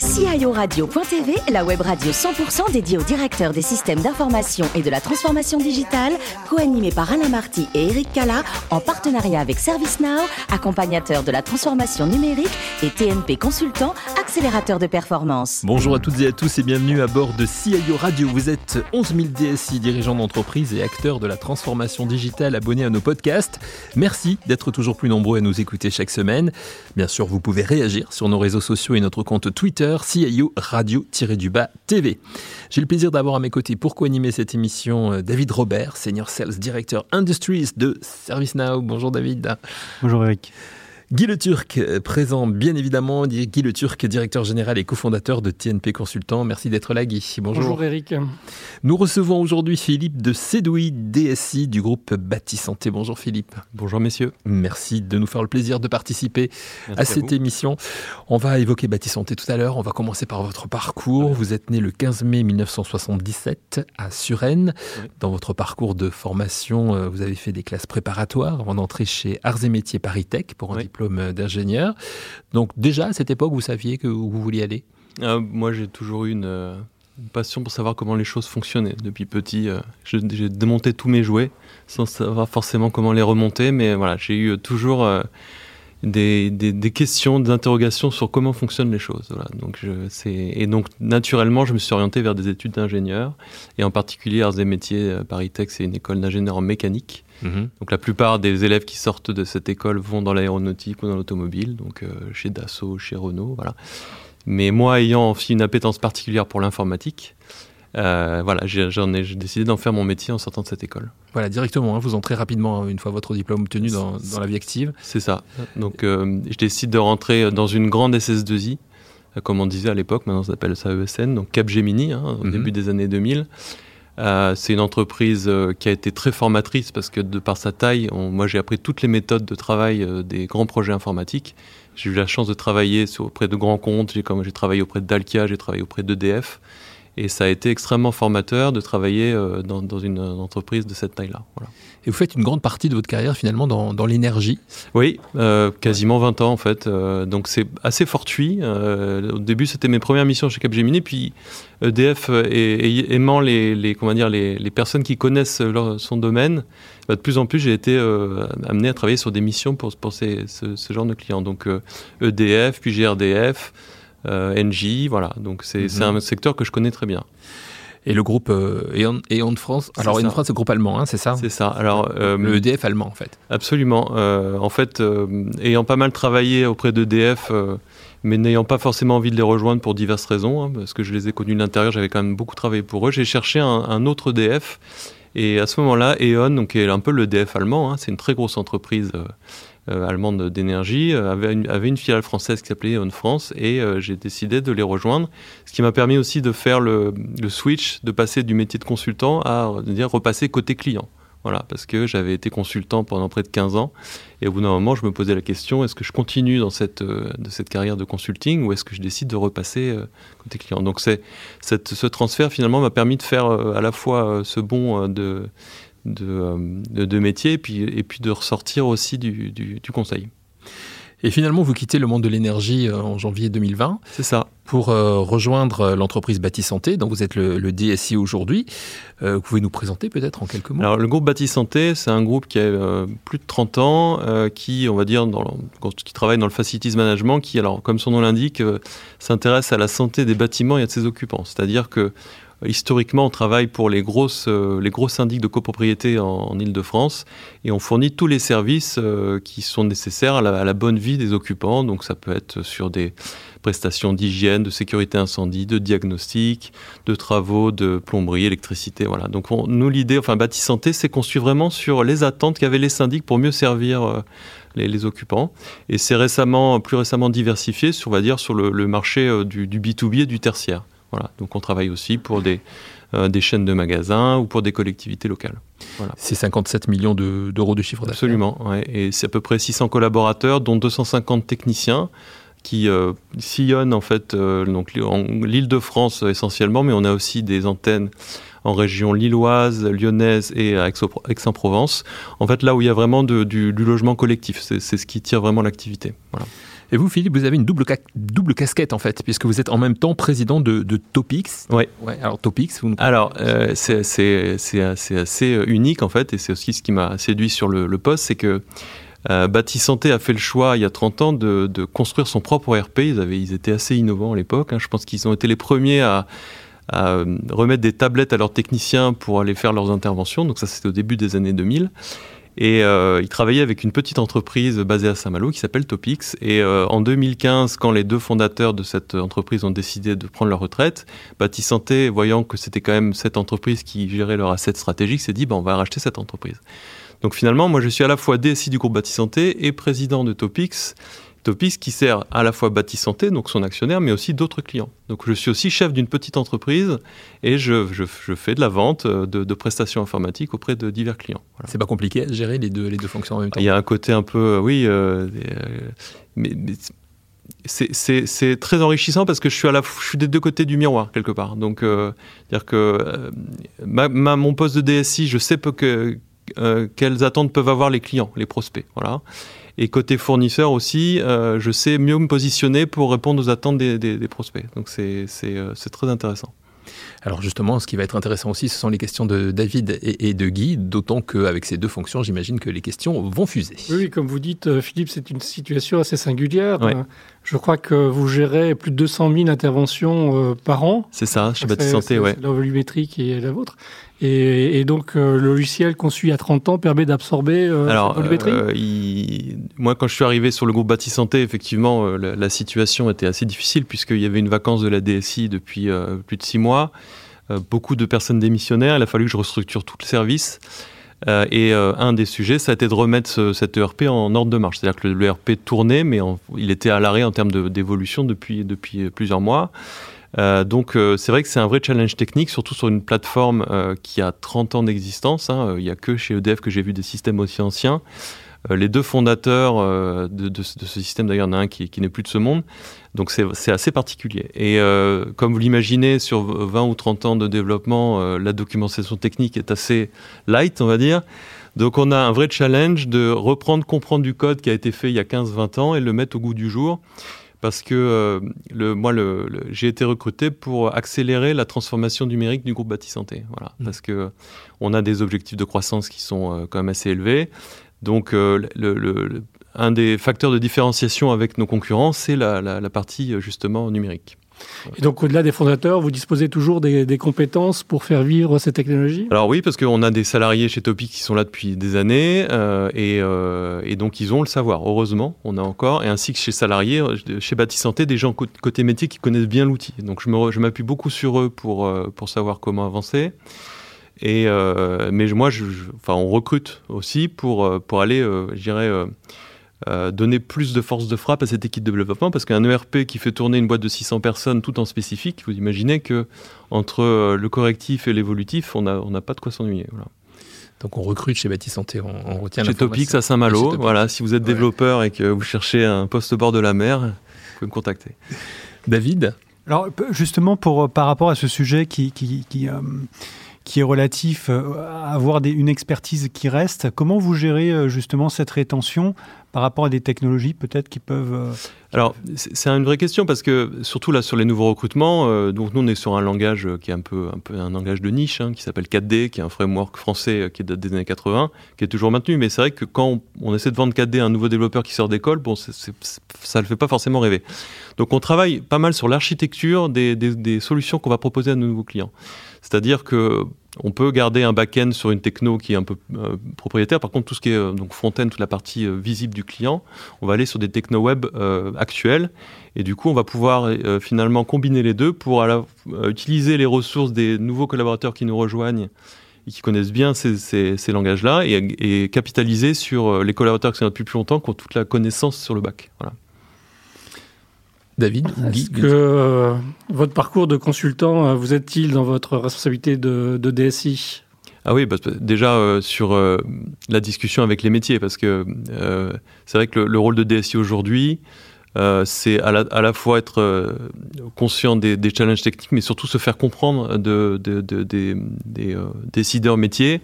guys. CIORadio.tv, la web radio 100% dédiée aux directeurs des systèmes d'information et de la transformation digitale, co-animée par Alain Marty et Eric Cala, en partenariat avec ServiceNow, accompagnateur de la transformation numérique et TNP Consultant, accélérateur de performance. Bonjour à toutes et à tous et bienvenue à bord de CIO Radio. Vous êtes 11 000 DSI, dirigeants d'entreprise et acteurs de la transformation digitale abonnés à nos podcasts. Merci d'être toujours plus nombreux à nous écouter chaque semaine. Bien sûr, vous pouvez réagir sur nos réseaux sociaux et notre compte Twitter CIO Radio-du-Bas TV. J'ai le plaisir d'avoir à mes côtés pour co-animer cette émission euh, David Robert, Senior Sales Director Industries de ServiceNow. Bonjour David. Bonjour Eric. Guy Le Turc, euh, présent bien évidemment. Guy Le Turc, directeur général et cofondateur de TNP Consultant. Merci d'être là, Guy. Bonjour. Bonjour Eric. Nous recevons aujourd'hui Philippe de Cédoui, DSI du groupe Bâti Santé. Bonjour Philippe. Bonjour messieurs. Merci de nous faire le plaisir de participer à cette émission. On va évoquer Bâti Santé tout à l'heure. On va commencer par votre parcours. Vous êtes né le 15 mai 1977 à Suresnes. Dans votre parcours de formation, euh, vous avez fait des classes préparatoires avant d'entrer chez Arts et Métiers Paris Tech pour un diplôme d'ingénieur. Donc déjà à cette époque, vous saviez que vous vouliez aller? Euh, Moi, j'ai toujours eu euh, une, passion pour savoir comment les choses fonctionnaient. Depuis petit, euh, j'ai démonté tous mes jouets sans savoir forcément comment les remonter, mais voilà, j'ai eu toujours des, des, questions, des interrogations sur comment fonctionnent les choses. Donc et donc naturellement, je me suis orienté vers des études d'ingénieur, et en particulier Arts et Métiers Paris Tech, c'est une école d'ingénieur en mécanique. Mhm. Donc la plupart des élèves qui sortent de cette école vont dans l'aéronautique ou dans l'automobile, donc euh, chez Dassault, chez Renault, voilà. Mais moi, ayant aussi une appétence particulière pour l'informatique, euh, voilà, j'en ai, décidé d'en faire mon métier en sortant de cette école. Voilà, directement, hein, vous entrez rapidement une fois votre diplôme obtenu dans, la vie active. C'est ça. Donc euh, je décide de rentrer dans une grande SS2I, comme on disait à l'époque, maintenant ça s'appelle ça ESN, donc Capgemini, hein, au mhm. début des années 2000. Euh, c'est une entreprise euh, qui a été très formatrice parce que de par sa taille, moi j'ai appris toutes les méthodes de travail euh, des grands projets informatiques. J'ai eu la chance de travailler auprès de grands comptes, j'ai, travaillé auprès de Dalkia, j'ai travaillé auprès d'EDF. Et ça a été extrêmement formateur de travailler dans, dans, une entreprise de cette taille-là. Voilà. Et vous faites une grande partie de votre carrière finalement dans, dans l'énergie Oui, euh, quasiment 20 ans en fait. Euh, donc c'est assez fortuit. Euh, au début, c'était mes premières missions chez Capgemini. Puis EDF et, aimant les, les, comment dire, les, les, personnes qui connaissent leur, son domaine, bah, de plus en plus, j'ai été amené à travailler sur des missions pour, pour ces, ce, ce, genre de clients. Donc EDF, puis GRDF. NJ, voilà. Donc c'est mm-hmm. un secteur que je connais très bien et le groupe euh, E.ON, de France. Alors E.ON de France, c'est le groupe allemand, hein, c'est ça C'est ça. Alors euh, le EDF allemand, en fait. Absolument. Euh, en fait, ayant pas mal travaillé auprès d'EDF, mais n'ayant pas forcément envie de les rejoindre pour diverses raisons, hein, parce que je les ai connus de l'intérieur, j'avais quand même beaucoup travaillé pour eux. J'ai cherché un, autre EDF. Et à ce moment-là, E.ON, donc, qui est un peu le EDF allemand, hein, c'est une très grosse entreprise euh, allemande d'énergie, euh, avait une, avait une filiale française qui s'appelait On France et euh, j'ai décidé de les rejoindre, ce qui m'a permis aussi de faire le, le, switch, de passer du métier de consultant à dire repasser côté client. Voilà, parce que j'avais été consultant pendant près de 15 ans et au bout d'un moment, je me posais la question est-ce que je continue dans cette, de cette carrière de consulting ou est-ce que je décide de repasser côté client? Donc, cette, ce transfert finalement m'a permis de faire à la fois ce bond de euh, de, de, métier et puis, et puis de ressortir aussi du, du, conseil. Et finalement, vous quittez le monde de l'énergie euh, en janvier 2020. C'est ça. Pour euh, rejoindre l'entreprise Bâti Santé, dont vous êtes le, DSI aujourd'hui. vous pouvez nous présenter peut-être en quelques mots? Alors, le groupe Bâti Santé, c'est un groupe qui a plus de 30 ans, qui, on va dire, dans qui travaille dans le facilities management, qui, alors, comme son nom l'indique, s'intéresse à la santé des bâtiments et de ses occupants. C'est-à-dire que Historiquement, on travaille pour les grosses, euh, les gros syndics de copropriété en, Ile-de-France et on fournit tous les services euh, qui sont nécessaires à la, bonne vie des occupants. Donc ça peut être sur des prestations d'hygiène, de sécurité incendie, de diagnostic, de travaux de plomberie, électricité. Voilà. Donc nous, l'idée, enfin Bâti Santé, c'est qu'on suit vraiment sur les attentes qu'avaient les syndics pour mieux servir euh, les, occupants. Et c'est récemment, plus récemment diversifié, sur, on va dire, sur le, marché du, du B2B et du tertiaire. Voilà. Donc on travaille aussi pour des, euh, des chaînes de magasins ou pour des collectivités locales. Voilà. C'est 57 millions d'euros de, chiffre d'affaires. Absolument, et c'est à peu près 600 collaborateurs, dont 250 techniciens qui euh, sillonnent en fait euh, l'île de France essentiellement, mais on a aussi des antennes en région lilloise, lyonnaise et à Aix-en-Provence. En fait, là où il y a vraiment du, logement collectif, c'est ce qui tire vraiment l'activité. Voilà. Et vous, Philippe, vous avez une double, double casquette en fait, puisque vous êtes en même temps président de, Topix. Oui. Ouais, alors Topix, vous nous... Alors, euh, c'est assez unique en fait, et c'est aussi ce qui m'a séduit sur le, poste, c'est que euh, Santé a fait le choix il y a 30 ans de, de construire son propre ERP. Ils, avaient, ils étaient assez innovants à l'époque. Hein. Je pense qu'ils ont été les premiers à, à euh, remettre des tablettes à leurs techniciens pour aller faire leurs interventions. Donc ça, c'était au début des années 2000. Et euh, il travaillait avec une petite entreprise basée à Saint-Malo qui s'appelle Topix. Et euh, en 2015, quand les deux fondateurs de cette entreprise ont décidé de prendre leur retraite, Santé, voyant que c'était quand même cette entreprise qui gérait leur asset stratégique, s'est dit bah, on va racheter cette entreprise. Donc finalement, moi je suis à la fois DSI du groupe Santé et président de Topix. Topix qui sert à la fois Bâti Santé, donc son actionnaire, mais aussi d'autres clients. Donc je suis aussi chef d'une petite entreprise et je, je, fais de la vente euh, de, prestations informatiques auprès de divers clients. C'est pas compliqué à gérer les deux, les deux fonctions en même temps Il y a un côté un peu, euh, oui, euh, mais, c'est très enrichissant parce que je suis, à la, je suis des deux côtés du miroir quelque part. Donc, dire que mon poste de DSI, je sais peu que, quelles attentes peuvent avoir les clients, les prospects. Voilà. Et côté fournisseur aussi, euh, je sais mieux me positionner pour répondre aux attentes des, prospects. Donc euh, c'est très intéressant. Alors justement, ce qui va être intéressant aussi, ce sont les questions de David et, de Guy, d'autant qu'avec ces deux fonctions, j'imagine que les questions vont fuser. Oui, comme vous dites, euh, Philippe, c'est une situation assez singulière. Je crois que vous gérez plus de 200 000 interventions par an. C'est ça, chez Bâti Santé, oui. La volumétrie qui est la vôtre. Et, donc, euh, le logiciel conçu il y a 30 ans permet d'absorber euh, Alors, euh, moi, quand je suis arrivé sur le groupe Bâti Santé, effectivement, la, situation était assez difficile puisqu'il y avait une vacance de la DSI depuis plus de six mois. beaucoup de personnes démissionnaires. Il a fallu que je restructure tout le service. et un des sujets, ça a été de remettre cet ERP en ordre de marche. C'est-à-dire que l'ERP tournait, mais il était à l'arrêt en termes d'évolution depuis, depuis plusieurs mois. Euh, donc euh, c'est vrai que c'est un vrai challenge technique, surtout sur une plateforme euh, qui a 30 ans d'existence. Hein. Il n'y a que chez EDF que j'ai vu des systèmes aussi anciens. les deux fondateurs de, ce système, d'ailleurs, il y en a un qui, n'est plus de ce monde. Donc c'est assez particulier. Et comme vous l'imaginez, sur 20 ou 30 ans de développement, la documentation technique est assez light, on va dire. Donc on a un vrai challenge de reprendre, comprendre du code qui a été fait il y a 15-20 ans et le mettre au goût du jour parce que euh, le, moi, le, j'ai été recruté pour accélérer la transformation numérique du groupe Bâti Santé. Voilà, mmh. Parce que on a des objectifs de croissance qui sont euh, quand même assez élevés. Donc, euh, le, un des facteurs de différenciation avec nos concurrents, c'est la, la partie justement numérique. Et donc, au-delà des fondateurs, vous disposez toujours des, compétences pour faire vivre ces technologies? Alors oui, parce qu'on a des salariés chez Topic qui sont là depuis des années, euh, euh, et, donc ils ont le savoir. Heureusement, on a encore, et ainsi que chez salariés, euh, chez Bâti Santé, des gens côté métier qui connaissent bien l'outil. Donc je m'appuie beaucoup sur eux pour, pour savoir comment avancer. Et, mais moi, enfin, on recrute aussi pour, pour aller, je dirais, euh, donner plus de force de frappe à cette équipe de développement parce qu'un ERP qui fait tourner une boîte de 600 personnes tout en spécifique, vous imaginez que entre euh, le correctif et l'évolutif, on n'a on pas de quoi s'ennuyer. Donc on recrute chez Bâti Santé, on, retient Chez Topix à Saint-Malo, voilà, si vous êtes développeur et que vous cherchez un poste au bord de la mer, vous pouvez me contacter. David? Alors justement, pour, par rapport à ce sujet qui, qui, qui euh, qui est relatif à avoir des, une expertise qui reste. Comment vous gérez justement cette rétention par rapport à des technologies peut-être qui peuvent... Euh, Alors, c'est une vraie question parce que surtout là sur les nouveaux recrutements, euh, donc nous on est sur un langage euh, qui est un peu un, langage de niche hein, qui s'appelle 4D, qui est un framework français qui date des années 80, qui est toujours maintenu. Mais c'est vrai que quand on, essaie de vendre 4D à un nouveau développeur qui sort d'école, bon, ça ne le fait pas forcément rêver. Donc on travaille pas mal sur l'architecture des solutions qu'on va proposer à nos nouveaux clients. C'est-à-dire que on peut garder un back-end sur une techno qui est un peu euh, propriétaire. Par contre, tout ce qui est euh, donc front-end, toute la partie euh, visible du client, on va aller sur des techno web actuels. Et du coup, on va pouvoir finalement combiner les deux pour utiliser les ressources des nouveaux collaborateurs qui nous rejoignent et qui connaissent bien ces, langages-là et, capitaliser sur les collaborateurs qui sont là depuis plus longtemps, qui ont toute la connaissance sur le bac. Voilà. David Est-ce que euh, votre parcours de consultant euh, vous aide-t-il dans votre responsabilité de, DSI ah oui, déjà euh, sur la discussion avec les métiers, parce que c'est vrai que le, rôle de DSI aujourd'hui, c'est à la, fois être conscient des, challenges techniques, mais surtout se faire comprendre de, des décideurs métiers.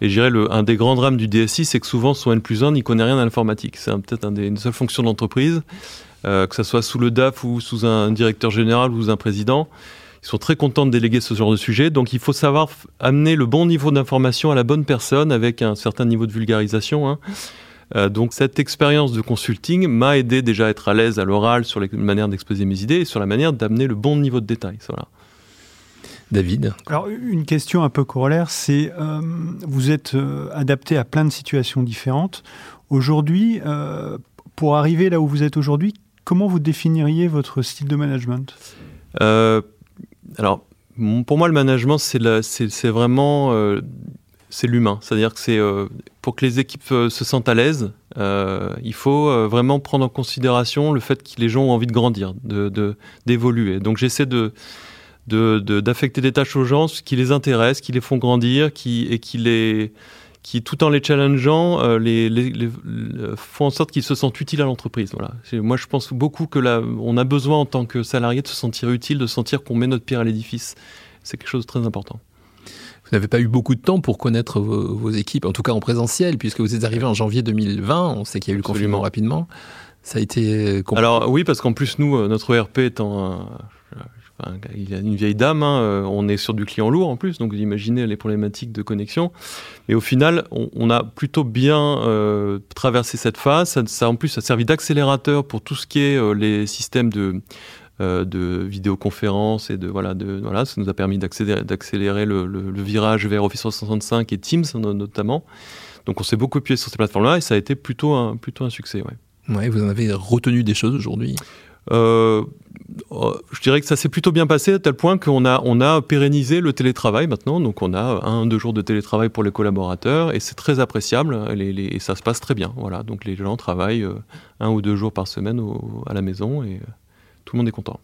Et je dirais, le, un des grands drames du DSI, c'est que souvent, son N plus 1 n'y connaît rien à l'informatique. C'est peut-être un une seule fonction d'entreprise, euh, que ce soit sous le DAF ou sous un directeur général ou sous un président. Ils sont très contents de déléguer ce genre de sujet. Donc, il faut savoir amener le bon niveau d'information à la bonne personne avec un certain niveau de vulgarisation. Hein. Euh, donc, cette expérience de consulting m'a aidé déjà à être à l'aise à l'oral sur la manière d'exposer mes idées et sur la manière d'amener le bon niveau de détail. Voilà. David? Alors, une question un peu corollaire, c'est euh, vous êtes euh, adapté à plein de situations différentes. Aujourd'hui, euh, pour arriver là où vous êtes aujourd'hui, comment vous définiriez votre style de management? Alors, pour moi, le management, c'est vraiment c'est l'humain. C'est-à-dire que c'est pour que les équipes se sentent à l'aise, il faut vraiment prendre en considération le fait que les gens ont envie de grandir, d'évoluer. De, Donc j'essaie de d'affecter de, des tâches aux gens qui les intéressent, qui les font grandir, qui, et qui les qui tout en les challengeant, euh, les, les, font en sorte qu'ils se sentent utiles à l'entreprise. Voilà. Moi, je pense beaucoup que là, on a besoin en tant que salarié de se sentir utile, de sentir qu'on met notre pierre à l'édifice. C'est quelque chose de très important. Vous n'avez pas eu beaucoup de temps pour connaître vos, équipes, en tout cas en présentiel, puisque vous êtes arrivé en janvier 2020. On sait qu'il y a eu le confinement rapidement. Ça a été compliqué. Alors oui, parce qu'en plus nous, euh, notre ERP étant un, il y a une vieille dame, hein, euh, on est sur du client lourd en plus, donc vous imaginez les problématiques de connexion. Et au final, on, a plutôt bien euh, traversé cette phase. Ça, en plus, ça a servi d'accélérateur pour tout ce qui est euh, les systèmes de, vidéoconférence et de voilà, ça nous a permis d'accélérer le, virage vers Office 365 et Teams notamment. Donc on s'est beaucoup appuyé sur ces plateformes-là et ça a été plutôt un, plutôt un succès. Ouais. Ouais, vous en avez retenu des choses aujourd'hui? Je dirais que ça s'est plutôt bien passé à tel point qu'on a, pérennisé le télétravail maintenant. Donc on a un, deux jours de télétravail pour les collaborateurs et c'est très appréciable et ça se passe très bien. Voilà, donc les gens travaillent euh, un ou deux jours par semaine à la maison et euh, tout le monde est content.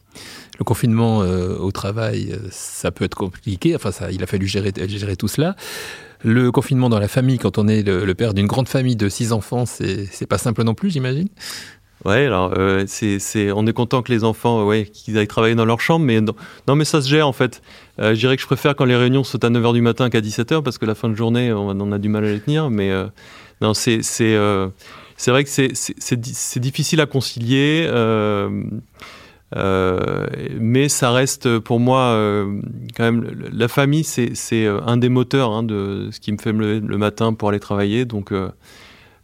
Le confinement au travail, ça peut être compliqué. Enfin, il a fallu gérer, gérer tout cela. Le confinement dans la famille, quand on est le, le père d'une grande famille de six enfants, c'est pas simple non plus, j'imagine? Ouais, alors euh, c'est, on est content que les enfants, ouais, qu'ils aillent travailler dans leur chambre, mais non, mais ça se gère en fait. Euh, je dirais que je préfère quand les réunions sont à 9h du matin qu'à 17h parce que la fin de journée, on, a du mal à les tenir. Mais euh, non, c'est, c'est, euh, c'est vrai que c'est, c'est, c'est difficile à concilier, mais ça reste pour moi quand même la famille, c'est, c'est un des moteurs hein, de ce qui me fait me le matin pour aller travailler. Donc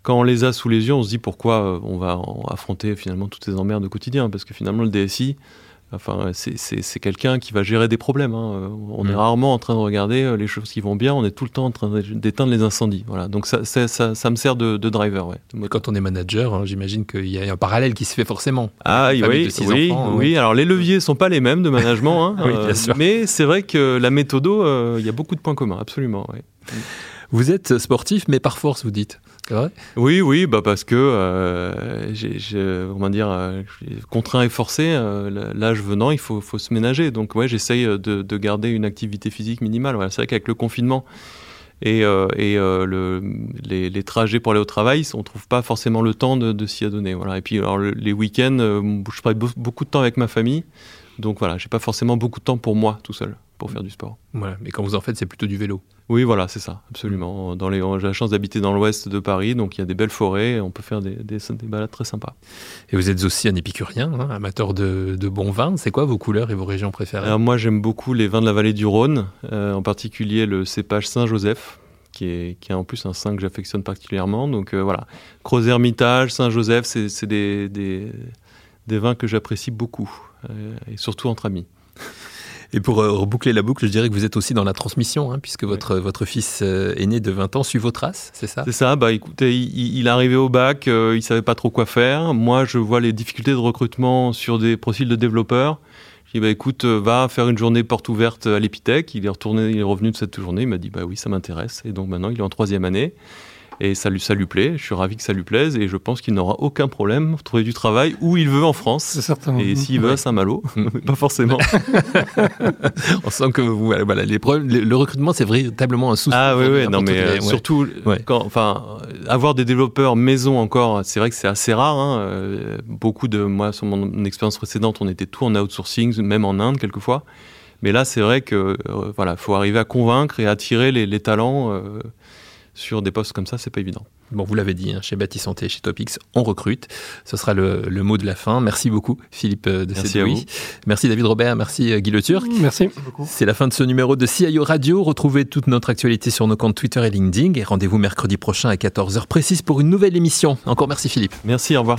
quand on les a sous les yeux, on se dit pourquoi euh, on va affronter finalement toutes ces emmerdes au quotidien. Parce que finalement, le DSI, enfin, c'est quelqu'un qui va gérer des problèmes. Hein. Euh, on est mm. rarement en train de regarder euh, les choses qui vont bien, on est tout le temps en train d'éteindre les incendies. Voilà. Donc ça, ça, ça, me sert de, driver. Ouais. Quand on est manager, hein, j'imagine qu'il y a un parallèle qui se fait forcément. Ah oui, oui, oui. Alors les leviers sont pas les mêmes de management, hein, mais c'est vrai que la méthodo, il y a beaucoup de points communs, absolument. Vous êtes sportif, mais par force, vous dites oui, oui, bah parce que euh, comment dire, euh, contraint et forcé. Euh, l'âge venant, il faut, faut, se ménager. Donc ouais, j'essaye de, de, garder une activité physique minimale. c'est vrai qu'avec le confinement et, et le, les, trajets pour aller au travail, on trouve pas forcément le temps de, s'y adonner. Et puis alors, les week-ends, je passe beaucoup de temps avec ma famille. Donc voilà, j'ai pas forcément beaucoup de temps pour moi tout seul pour faire du sport. Voilà, mais quand vous en faites, c'est plutôt du vélo. Oui, voilà, c'est ça, absolument. Dans les, j'ai la chance d'habiter dans l'ouest de Paris, donc il y a des belles forêts, on peut faire des, des, balades très sympas. Et vous êtes aussi un épicurien, hein, amateur de, de bons vins. C'est quoi vos couleurs et vos régions préférées? Alors moi, j'aime beaucoup les vins de la vallée du Rhône, euh, en particulier le cépage Saint-Joseph, qui est, qui est en plus un saint que j'affectionne particulièrement. Donc euh, voilà, Crozes-Hermitage, Saint-Joseph, c'est des, des, des, vins que j'apprécie beaucoup, euh, et surtout entre amis. Et pour euh, reboucler la boucle, je dirais que vous êtes aussi dans la transmission, hein, puisque votre, votre fils euh, aîné de 20 ans suit vos traces, c'est ça? C'est ça, bah écoutez, il, il, est arrivé au bac, euh, il savait pas trop quoi faire. Moi, je vois les difficultés de recrutement sur des profils de développeurs. Je dis, bah écoute, va faire une journée porte ouverte à l'Epitech. Il est retourné, il est revenu de cette journée, il m'a dit, bah oui, ça m'intéresse. Et donc maintenant, il est en troisième année. Et ça lui, ça lui plaît, je suis ravi que ça lui plaise et je pense qu'il n'aura aucun problème pour trouver du travail où il veut en France. C'est certain. Et s'il veut à Saint-Malo, pas forcément. On sent que vous, voilà, les problèmes, le recrutement, c'est véritablement un souci. Ah oui, oui, non, mais euh, surtout, quand, enfin, avoir des développeurs maison encore, c'est vrai que c'est assez rare. Hein. Euh, beaucoup de, moi, sur mon expérience précédente, on était tout en outsourcing, même en Inde quelquefois. Mais là, c'est vrai que, euh, voilà, faut arriver à convaincre et attirer les, les talents. Sur des postes comme ça, c'est pas évident. Bon, vous l'avez dit, hein, chez Bâti Santé, chez Topix, on recrute. Ce sera le, mot de la fin. Merci beaucoup, Philippe de Merci Merci David Robert, merci Guy Le Turc. Merci. C'est la fin de ce numéro de CIO Radio. Retrouvez toute notre actualité sur nos comptes Twitter et LinkedIn et rendez-vous mercredi prochain à 14h précise pour une nouvelle émission. Encore merci Philippe. Merci, au revoir.